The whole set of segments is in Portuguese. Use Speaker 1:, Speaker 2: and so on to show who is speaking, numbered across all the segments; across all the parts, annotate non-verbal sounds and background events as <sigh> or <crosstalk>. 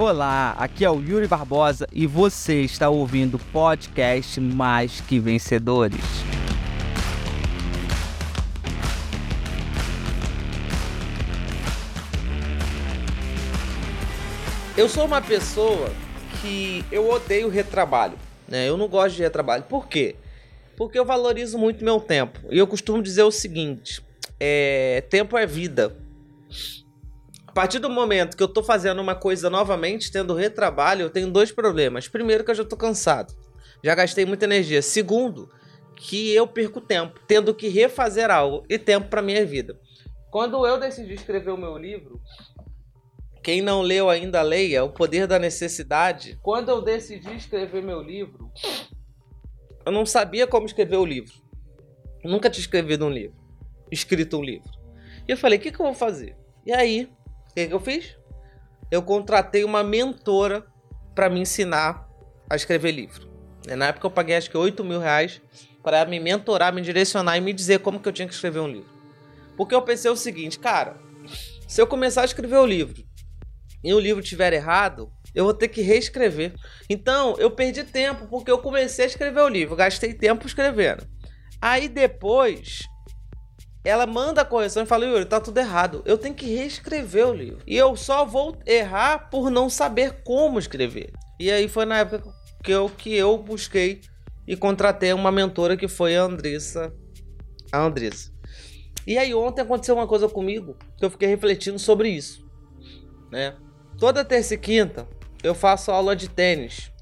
Speaker 1: Olá, aqui é o Yuri Barbosa e você está ouvindo o podcast Mais Que Vencedores.
Speaker 2: Eu sou uma pessoa que eu odeio retrabalho, né? Eu não gosto de retrabalho. Por quê? Porque eu valorizo muito meu tempo. E eu costumo dizer o seguinte: é, tempo é vida. A partir do momento que eu tô fazendo uma coisa novamente, tendo retrabalho, eu tenho dois problemas. Primeiro, que eu já tô cansado. Já gastei muita energia. Segundo, que eu perco tempo, tendo que refazer algo e tempo para minha vida. Quando eu decidi escrever o meu livro, quem não leu ainda leia O Poder da Necessidade. Quando eu decidi escrever meu livro, eu não sabia como escrever o livro. Nunca tinha escrevido um livro, escrito um livro. E eu falei, o que, que eu vou fazer? E aí, que, que eu fiz? Eu contratei uma mentora para me ensinar a escrever livro. Na época eu paguei acho que 8 mil reais para me mentorar, me direcionar e me dizer como que eu tinha que escrever um livro. Porque eu pensei o seguinte, cara, se eu começar a escrever o livro e o livro tiver errado, eu vou ter que reescrever. Então, eu perdi tempo porque eu comecei a escrever o livro, gastei tempo escrevendo. Aí depois, ela manda a correção e fala: Yuri, tá tudo errado. Eu tenho que reescrever o livro. E eu só vou errar por não saber como escrever. E aí foi na época que eu, que eu busquei e contratei uma mentora que foi a Andressa. A Andressa. E aí ontem aconteceu uma coisa comigo que eu fiquei refletindo sobre isso, né? Toda terça e quinta eu faço aula de tênis.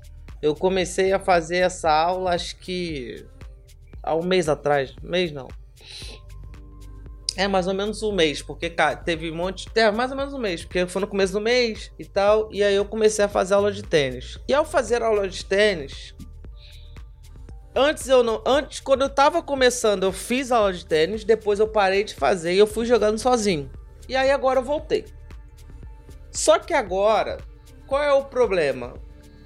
Speaker 2: Eu comecei a fazer essa aula acho que há um mês atrás. Mês não. É mais ou menos um mês, porque cara, teve um monte. É, mais ou menos um mês, porque foi no começo do mês e tal. E aí eu comecei a fazer aula de tênis. E ao fazer aula de tênis. Antes eu não. Antes, quando eu tava começando, eu fiz aula de tênis. Depois eu parei de fazer e eu fui jogando sozinho. E aí agora eu voltei. Só que agora, qual é o problema?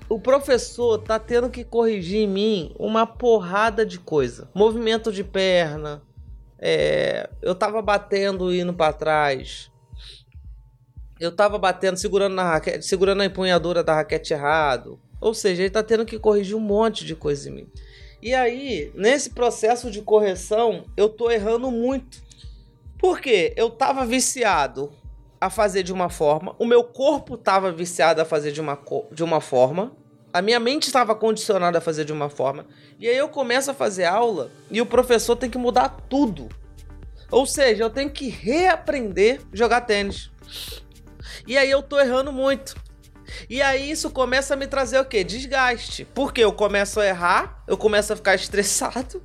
Speaker 2: O professor tá tendo que corrigir em mim uma porrada de coisa. Movimento de perna. É, eu tava batendo indo para trás. Eu tava batendo, segurando na raquete, segurando a empunhadura da raquete errado. Ou seja, ele tá tendo que corrigir um monte de coisa em mim. E aí, nesse processo de correção, eu tô errando muito. Por quê? Eu tava viciado a fazer de uma forma, o meu corpo estava viciado a fazer de uma, de uma forma, a minha mente estava condicionada a fazer de uma forma, e aí eu começo a fazer aula e o professor tem que mudar tudo. Ou seja, eu tenho que reaprender jogar tênis. E aí eu tô errando muito. E aí isso começa a me trazer o quê? Desgaste. Porque eu começo a errar, eu começo a ficar <laughs> estressado,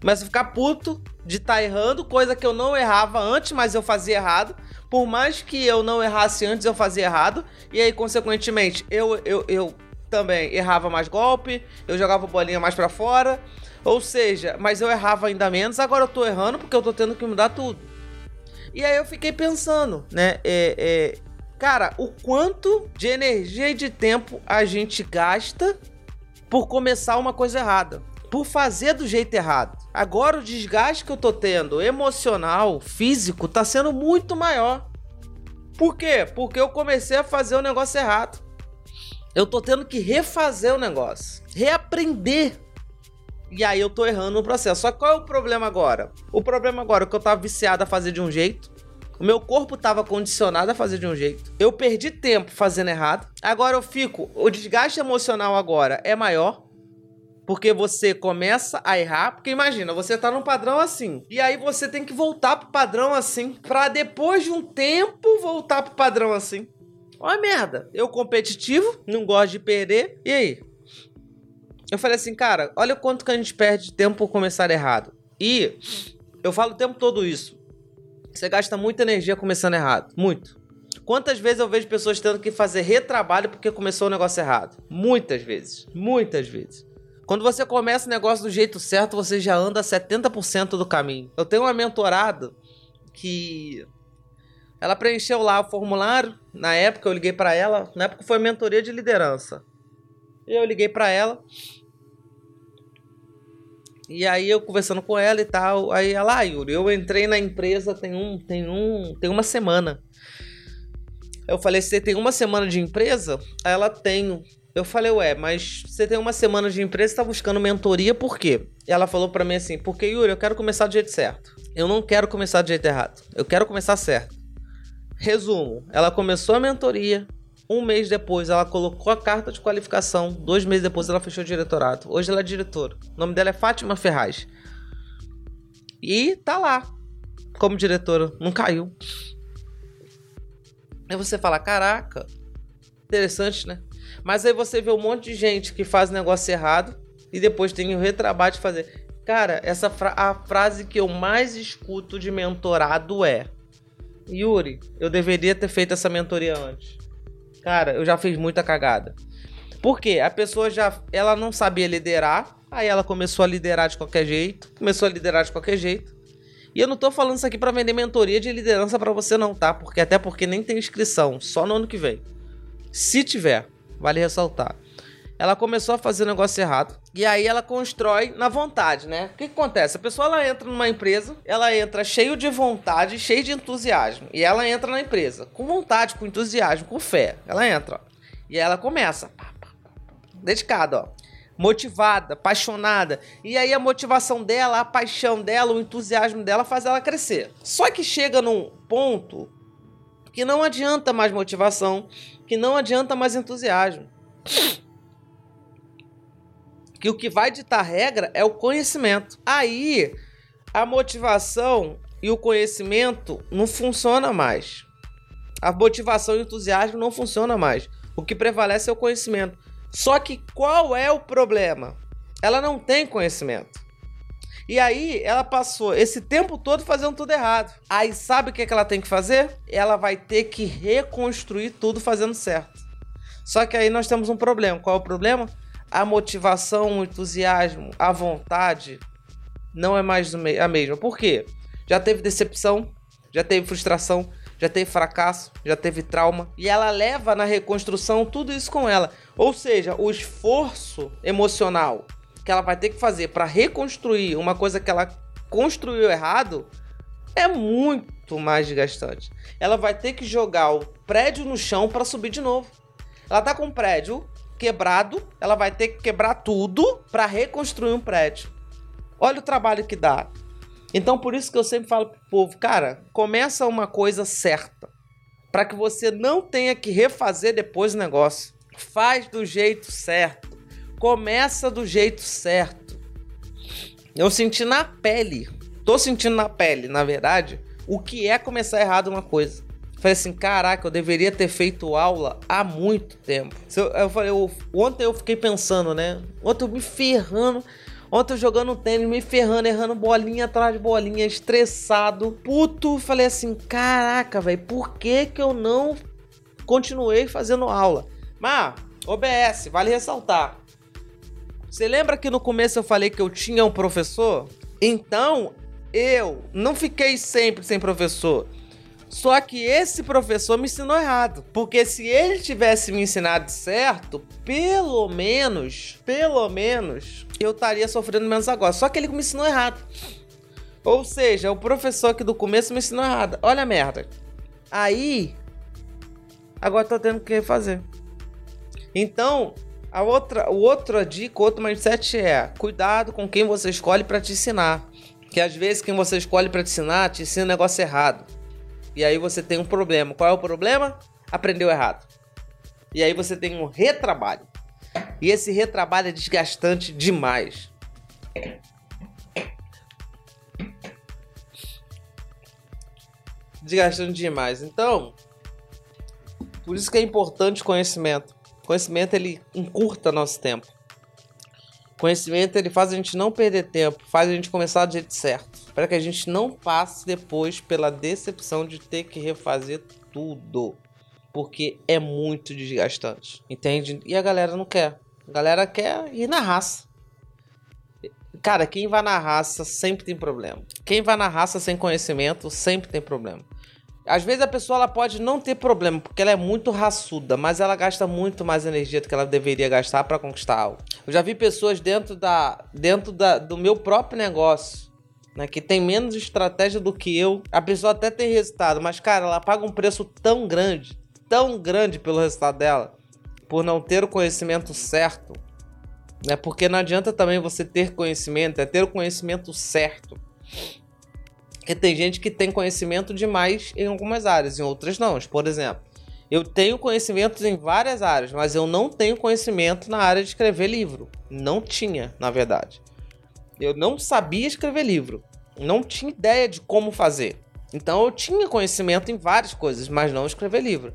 Speaker 2: começo a ficar puto de estar tá errando, coisa que eu não errava antes, mas eu fazia errado por mais que eu não errasse antes, eu fazia errado. E aí, consequentemente, eu, eu, eu também errava mais golpe, eu jogava bolinha mais para fora. Ou seja, mas eu errava ainda menos. Agora eu tô errando porque eu tô tendo que mudar tudo. E aí eu fiquei pensando, né? É, é, cara, o quanto de energia e de tempo a gente gasta por começar uma coisa errada por fazer do jeito errado. Agora o desgaste que eu tô tendo emocional, físico, tá sendo muito maior. Por quê? Porque eu comecei a fazer o negócio errado. Eu tô tendo que refazer o negócio, reaprender. E aí eu tô errando no processo. Só qual é o problema agora? O problema agora é que eu tava viciado a fazer de um jeito. O meu corpo estava condicionado a fazer de um jeito. Eu perdi tempo fazendo errado. Agora eu fico. O desgaste emocional agora é maior. Porque você começa a errar, porque imagina, você tá num padrão assim, e aí você tem que voltar pro padrão assim, para depois de um tempo voltar pro padrão assim. Olha merda, eu competitivo, não gosto de perder, e aí? Eu falei assim, cara, olha o quanto que a gente perde tempo por começar errado. E eu falo o tempo todo isso. Você gasta muita energia começando errado, muito. Quantas vezes eu vejo pessoas tendo que fazer retrabalho porque começou o negócio errado? Muitas vezes, muitas vezes. Quando você começa o negócio do jeito certo, você já anda 70% do caminho. Eu tenho uma mentorada que ela preencheu lá o formulário. Na época eu liguei para ela, na época foi mentoria de liderança. E eu liguei para ela. E aí eu conversando com ela e tal, aí ela, ah, Yuri, eu entrei na empresa tem um, tem um, tem uma semana. Eu falei, você tem uma semana de empresa? Aí ela tem. Eu falei, ué, mas você tem uma semana de empresa e tá buscando mentoria, por quê? E ela falou para mim assim, porque Yuri, eu quero começar do jeito certo. Eu não quero começar do jeito errado. Eu quero começar certo. Resumo, ela começou a mentoria, um mês depois ela colocou a carta de qualificação, dois meses depois ela fechou o diretorado. Hoje ela é diretora. O nome dela é Fátima Ferraz. E tá lá, como diretora, não caiu. Aí você fala, caraca, interessante, né? Mas aí você vê um monte de gente que faz negócio errado e depois tem o retrabalho de fazer. Cara, essa fra a frase que eu mais escuto de mentorado é: Yuri, eu deveria ter feito essa mentoria antes. Cara, eu já fiz muita cagada. Por quê? A pessoa já ela não sabia liderar, aí ela começou a liderar de qualquer jeito, começou a liderar de qualquer jeito. E eu não tô falando isso aqui para vender mentoria de liderança para você não, tá? Porque até porque nem tem inscrição, só no ano que vem. Se tiver, vale ressaltar. Ela começou a fazer o negócio errado. E aí ela constrói na vontade, né? O que, que, acontece? A pessoa ela entra numa empresa, ela entra cheio de vontade, cheio de entusiasmo. E ela entra na empresa com vontade, com entusiasmo, com fé. Ela entra, ó. E ela começa. Dedicada, ó motivada, apaixonada. E aí a motivação dela, a paixão dela, o entusiasmo dela faz ela crescer. Só que chega num ponto que não adianta mais motivação, que não adianta mais entusiasmo. Que o que vai ditar regra é o conhecimento. Aí a motivação e o conhecimento não funciona mais. A motivação e o entusiasmo não funciona mais. O que prevalece é o conhecimento. Só que qual é o problema? Ela não tem conhecimento. E aí ela passou esse tempo todo fazendo tudo errado. Aí sabe o que, é que ela tem que fazer? Ela vai ter que reconstruir tudo fazendo certo. Só que aí nós temos um problema. Qual é o problema? A motivação, o entusiasmo, a vontade não é mais a mesma. Por quê? Já teve decepção, já teve frustração, já teve fracasso, já teve trauma. E ela leva na reconstrução tudo isso com ela. Ou seja, o esforço emocional que ela vai ter que fazer para reconstruir uma coisa que ela construiu errado é muito mais desgastante. Ela vai ter que jogar o prédio no chão para subir de novo. Ela tá com um prédio quebrado, ela vai ter que quebrar tudo para reconstruir um prédio. Olha o trabalho que dá. Então por isso que eu sempre falo pro povo, cara, começa uma coisa certa, para que você não tenha que refazer depois o negócio. Faz do jeito certo. Começa do jeito certo. Eu senti na pele, tô sentindo na pele, na verdade, o que é começar errado uma coisa. Falei assim, caraca, eu deveria ter feito aula há muito tempo. Eu falei, eu, ontem eu fiquei pensando, né? Ontem eu me ferrando Ontem eu jogando tênis, me ferrando, errando bolinha atrás de bolinha, estressado, puto. Falei assim: caraca, velho, por que que eu não continuei fazendo aula? Mas, OBS, vale ressaltar. Você lembra que no começo eu falei que eu tinha um professor? Então, eu não fiquei sempre sem professor. Só que esse professor me ensinou errado. Porque se ele tivesse me ensinado certo, pelo menos, pelo menos, eu estaria sofrendo menos agora. Só que ele me ensinou errado. Ou seja, o professor aqui do começo me ensinou errado. Olha a merda. Aí, agora tô tendo que refazer. Então, a outra, o outra dica, outro mindset é: cuidado com quem você escolhe para te ensinar. Que às vezes quem você escolhe para te ensinar te ensina um negócio errado. E aí você tem um problema. Qual é o problema? Aprendeu errado. E aí você tem um retrabalho. E esse retrabalho é desgastante demais. Desgastante demais. Então, por isso que é importante conhecimento. Conhecimento ele encurta nosso tempo. Conhecimento ele faz a gente não perder tempo, faz a gente começar do jeito certo, para que a gente não passe depois pela decepção de ter que refazer tudo, porque é muito desgastante, entende? E a galera não quer. A galera quer ir na raça. Cara, quem vai na raça sempre tem problema. Quem vai na raça sem conhecimento sempre tem problema. Às vezes a pessoa ela pode não ter problema, porque ela é muito raçuda, mas ela gasta muito mais energia do que ela deveria gastar para conquistar algo. Eu já vi pessoas dentro da dentro da, do meu próprio negócio, né, que tem menos estratégia do que eu. A pessoa até tem resultado, mas cara, ela paga um preço tão grande, tão grande pelo resultado dela, por não ter o conhecimento certo, né? Porque não adianta também você ter conhecimento, é ter o conhecimento certo. Porque tem gente que tem conhecimento demais em algumas áreas, em outras não. Por exemplo, eu tenho conhecimentos em várias áreas, mas eu não tenho conhecimento na área de escrever livro. Não tinha, na verdade. Eu não sabia escrever livro. Não tinha ideia de como fazer. Então eu tinha conhecimento em várias coisas, mas não escrever livro.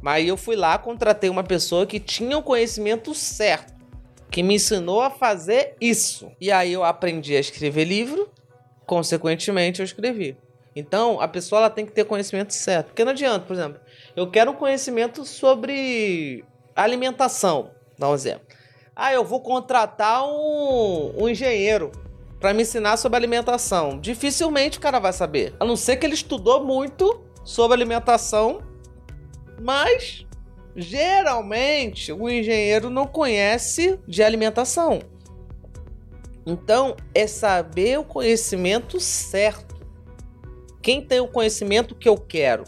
Speaker 2: Mas eu fui lá, contratei uma pessoa que tinha o conhecimento certo, que me ensinou a fazer isso. E aí eu aprendi a escrever livro, consequentemente eu escrevi. Então a pessoa ela tem que ter conhecimento certo. Porque não adianta, por exemplo, eu quero conhecimento sobre alimentação, dá um exemplo. Ah, eu vou contratar um, um engenheiro para me ensinar sobre alimentação. Dificilmente o cara vai saber. A não ser que ele estudou muito sobre alimentação, mas geralmente o engenheiro não conhece de alimentação. Então, é saber o conhecimento certo. Quem tem o conhecimento que eu quero?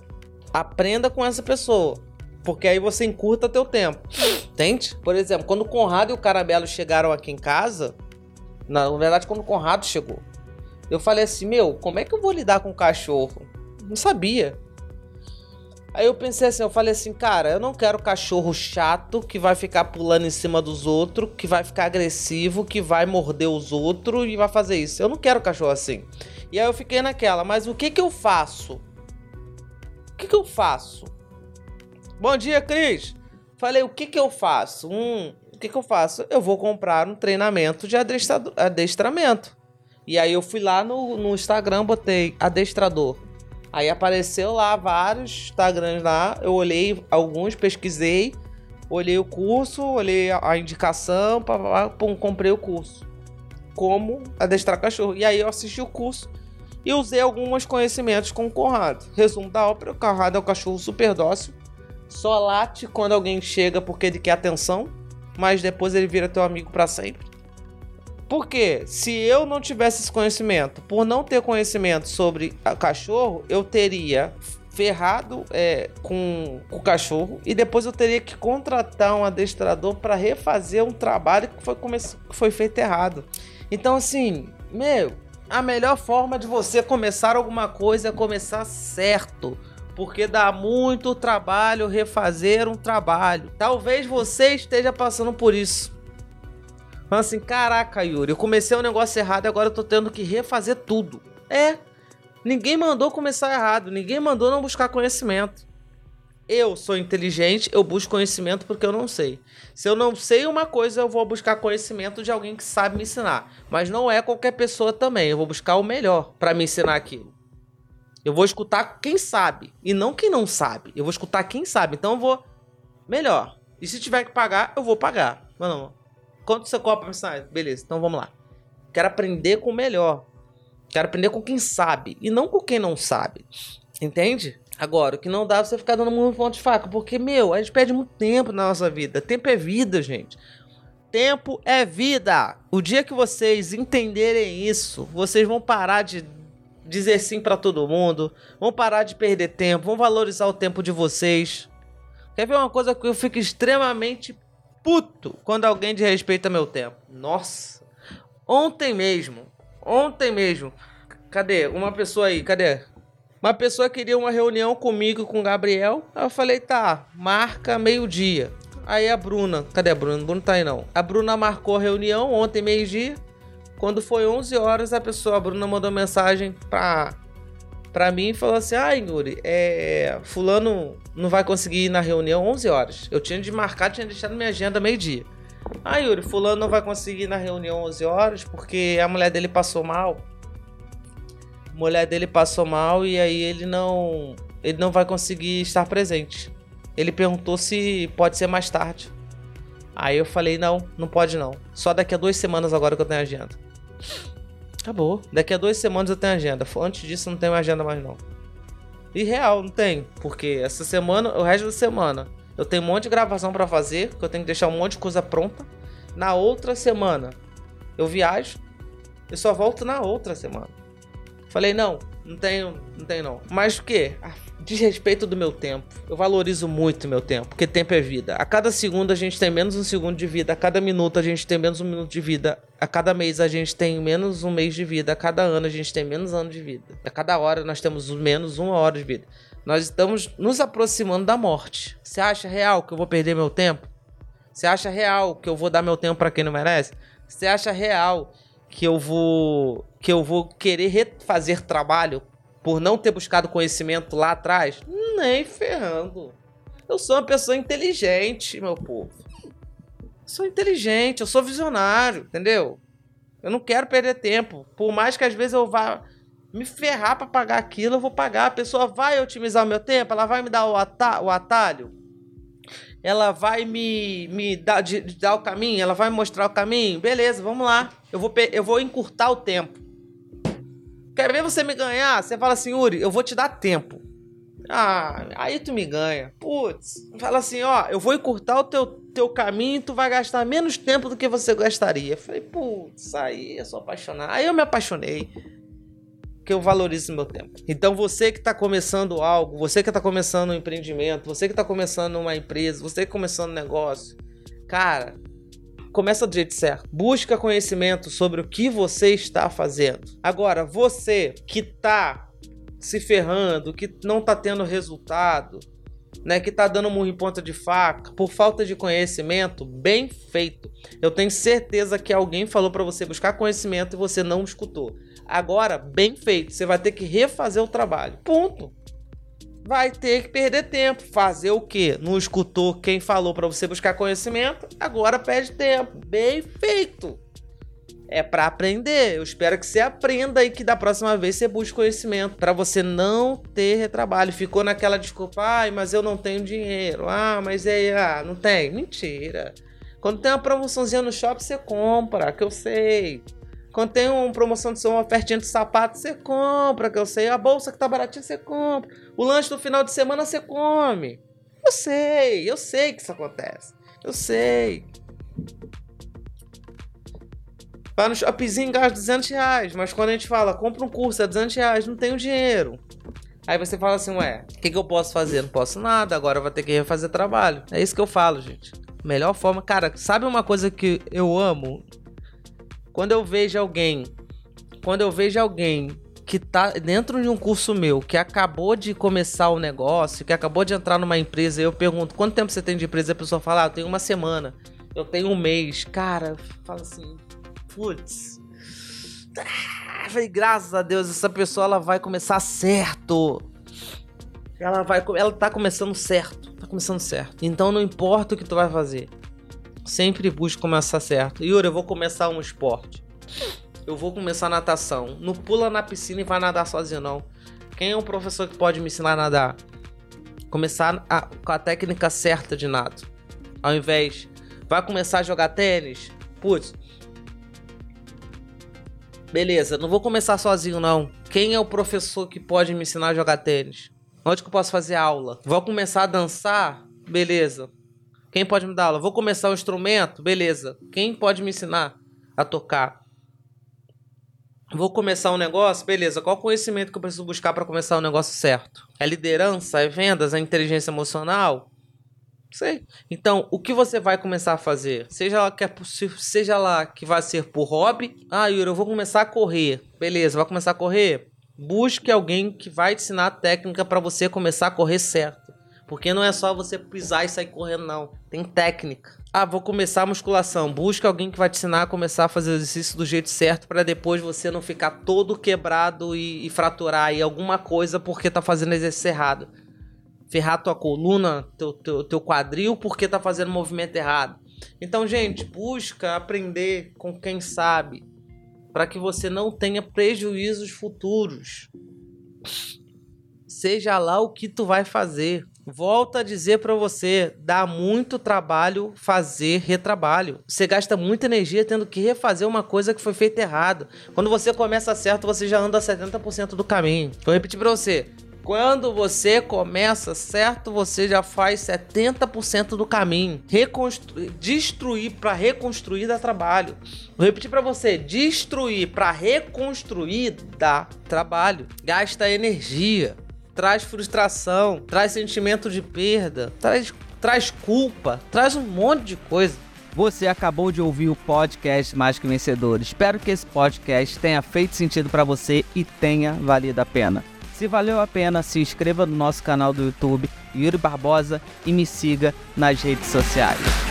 Speaker 2: aprenda com essa pessoa. Porque aí você encurta teu tempo. Entende? Por exemplo, quando o Conrado e o Carabelo chegaram aqui em casa, na verdade, quando o Conrado chegou, eu falei assim: Meu, como é que eu vou lidar com o cachorro? Não sabia. Aí eu pensei assim, eu falei assim, cara, eu não quero cachorro chato que vai ficar pulando em cima dos outros, que vai ficar agressivo, que vai morder os outros e vai fazer isso. Eu não quero cachorro assim. E aí eu fiquei naquela, mas o que que eu faço? O que, que eu faço? Bom dia, Cris. Falei, o que, que eu faço? Hum, o que, que eu faço? Eu vou comprar um treinamento de adestramento. E aí eu fui lá no, no Instagram, botei adestrador. Aí apareceu lá vários Instagrams lá. Eu olhei alguns, pesquisei, olhei o curso, olhei a indicação, pá, pum, comprei o curso. Como adestrar cachorro. E aí eu assisti o curso e usei alguns conhecimentos com o Conrado. Resumo da ópera: o Conrado é um cachorro super dócil, só late quando alguém chega porque ele quer atenção, mas depois ele vira teu amigo para sempre. Porque se eu não tivesse esse conhecimento, por não ter conhecimento sobre cachorro, eu teria ferrado é, com, com, o cachorro e depois eu teria que contratar um adestrador para refazer um trabalho que foi, que foi feito errado. Então, assim, meu, a melhor forma de você começar alguma coisa é começar certo. Porque dá muito trabalho refazer um trabalho. Talvez você esteja passando por isso. Falando assim, caraca, Yuri, eu comecei um negócio errado e agora eu tô tendo que refazer tudo. É, ninguém mandou começar errado, ninguém mandou não buscar conhecimento. Eu sou inteligente, eu busco conhecimento porque eu não sei. Se eu não sei uma coisa, eu vou buscar conhecimento de alguém que sabe me ensinar. Mas não é qualquer pessoa também. Eu vou buscar o melhor para me ensinar aquilo. Eu vou escutar quem sabe e não quem não sabe. Eu vou escutar quem sabe. Então eu vou melhor. E se tiver que pagar, eu vou pagar. Mano, quanto você cobra ensinar? Beleza, então vamos lá. Quero aprender com o melhor. Quero aprender com quem sabe e não com quem não sabe. Entende? Agora, o que não dá é você ficar dando muito ponto de faca, porque, meu, a gente perde muito tempo na nossa vida. Tempo é vida, gente. Tempo é vida. O dia que vocês entenderem isso, vocês vão parar de dizer sim para todo mundo, vão parar de perder tempo, vão valorizar o tempo de vocês. Quer ver uma coisa que eu fico extremamente puto quando alguém desrespeita meu tempo? Nossa. Ontem mesmo, ontem mesmo. Cadê? Uma pessoa aí, cadê? Uma pessoa queria uma reunião comigo com o Gabriel. Aí eu falei, tá, marca meio-dia. Aí a Bruna, cadê a Bruna? A Bruna tá aí não. A Bruna marcou a reunião ontem, meio-dia. Quando foi 11 horas, a pessoa, a Bruna mandou mensagem pra, pra mim e falou assim: Ah, Yuri, é, Fulano não vai conseguir ir na reunião 11 horas. Eu tinha de marcar, tinha deixado minha agenda meio-dia. Ah, Yuri, Fulano não vai conseguir ir na reunião 11 horas porque a mulher dele passou mal mulher dele passou mal e aí ele não ele não vai conseguir estar presente. Ele perguntou se pode ser mais tarde. Aí eu falei, não, não pode não. Só daqui a duas semanas agora que eu tenho agenda. Acabou. Daqui a duas semanas eu tenho agenda. Antes disso não tenho agenda mais não. E real, não tem. Porque essa semana, o resto da semana, eu tenho um monte de gravação para fazer, que eu tenho que deixar um monte de coisa pronta. Na outra semana, eu viajo. Eu só volto na outra semana. Falei, não, Não tenho, não tenho não. Mas o quê? Ah, Desrespeito do meu tempo. Eu valorizo muito meu tempo, porque tempo é vida. A cada segundo a gente tem menos um segundo de vida, a cada minuto a gente tem menos um minuto de vida, a cada mês a gente tem menos um mês de vida, a cada ano a gente tem menos ano de vida. A cada hora nós temos menos uma hora de vida. Nós estamos nos aproximando da morte. Você acha real que eu vou perder meu tempo? Você acha real que eu vou dar meu tempo para quem não merece? Você acha real que eu vou que eu vou querer refazer trabalho por não ter buscado conhecimento lá atrás? Nem ferrando. Eu sou uma pessoa inteligente, meu povo. Eu sou inteligente, eu sou visionário, entendeu? Eu não quero perder tempo. Por mais que às vezes eu vá me ferrar para pagar aquilo, eu vou pagar. A pessoa vai otimizar o meu tempo, ela vai me dar o, o atalho, ela vai me, me dar, de dar o caminho, ela vai me mostrar o caminho. Beleza, vamos lá. Eu vou, eu vou encurtar o tempo. Quer ver você me ganhar? Você fala assim, Uri, eu vou te dar tempo. Ah, aí tu me ganha. Putz, fala assim, ó, eu vou encurtar o teu, teu caminho tu vai gastar menos tempo do que você gastaria. Eu falei, putz, aí eu sou apaixonado. Aí eu me apaixonei. Que eu valorizo meu tempo. Então você que está começando algo, você que está começando um empreendimento, você que está começando uma empresa, você que está começando um negócio, cara, começa do jeito certo. Busca conhecimento sobre o que você está fazendo. Agora, você que está se ferrando, que não está tendo resultado, né, que está dando murro em ponta de faca, por falta de conhecimento, bem feito. Eu tenho certeza que alguém falou para você buscar conhecimento e você não escutou. Agora, bem feito, você vai ter que refazer o trabalho. Ponto vai ter que perder tempo. Fazer o quê? Não escutou quem falou para você buscar conhecimento, agora perde tempo. Bem feito. É para aprender. Eu espero que você aprenda e que da próxima vez você busque conhecimento para você não ter retrabalho. Ficou naquela desculpa, ai, mas eu não tenho dinheiro. Ah, mas é, ah, não tem. Mentira. Quando tem uma promoçãozinha no shopping, você compra, que eu sei. Quando tem uma promoção de uma ofertinha de sapato, você compra, que eu sei. A bolsa que tá baratinha, você compra. O lanche do final de semana, você come. Eu sei, eu sei que isso acontece. Eu sei. Vai no shoppingzinho, gasta 200 reais. Mas quando a gente fala, compra um curso, é 200 reais, não tenho dinheiro. Aí você fala assim, ué, o que, que eu posso fazer? Não posso nada, agora vou ter que refazer trabalho. É isso que eu falo, gente. Melhor forma. Cara, sabe uma coisa que eu amo quando eu vejo alguém, quando eu vejo alguém que tá dentro de um curso meu, que acabou de começar o negócio, que acabou de entrar numa empresa, eu pergunto, quanto tempo você tem de empresa? A pessoa fala, ah, eu tenho uma semana, eu tenho um mês. Cara, fala assim, putz. Ah, falei, graças a Deus, essa pessoa ela vai começar certo. Ela vai, ela tá começando certo, tá começando certo. Então não importa o que tu vai fazer. Sempre busco começar certo. Yuri, eu vou começar um esporte. Eu vou começar natação. Não pula na piscina e vai nadar sozinho, não. Quem é um professor que pode me ensinar a nadar? Começar a, com a técnica certa de nado. Ao invés, vai começar a jogar tênis? Putz. Beleza, não vou começar sozinho, não. Quem é o professor que pode me ensinar a jogar tênis? Onde que eu posso fazer aula? Vou começar a dançar? Beleza. Quem pode me dar aula? Vou começar o um instrumento? Beleza. Quem pode me ensinar a tocar? Vou começar um negócio? Beleza. Qual conhecimento que eu preciso buscar para começar o um negócio certo? É liderança? É vendas? É inteligência emocional? Sei. Então, o que você vai começar a fazer? Seja lá que, é, seja lá que vai ser por hobby. Ah, Yuri, eu vou começar a correr. Beleza, vai começar a correr? Busque alguém que vai te ensinar a técnica para você começar a correr certo. Porque não é só você pisar e sair correndo, não. Tem técnica. Ah, vou começar a musculação. Busca alguém que vai te ensinar a começar a fazer exercício do jeito certo para depois você não ficar todo quebrado e, e, fraturar aí alguma coisa porque tá fazendo exercício errado. Ferrar tua coluna, teu, teu, teu quadril porque tá fazendo movimento errado. Então, gente, busca aprender com quem sabe para que você não tenha prejuízos futuros. Seja lá o que tu vai fazer. Volto a dizer para você, dá muito trabalho fazer retrabalho. Você gasta muita energia tendo que refazer uma coisa que foi feita errado. Quando você começa certo, você já anda 70% do caminho. Vou repetir para você. Quando você começa certo, você já faz 70% do caminho. Reconstru... Destruir para reconstruir dá trabalho. Vou repetir para você: destruir para reconstruir dá trabalho. Gasta energia, traz frustração, traz sentimento de perda, traz, traz culpa, traz um monte de coisa.
Speaker 1: Você acabou de ouvir o podcast Mais que Vencedor. Espero que esse podcast tenha feito sentido para você e tenha valido a pena. Se valeu a pena, se inscreva no nosso canal do YouTube, Yuri Barbosa, e me siga nas redes sociais.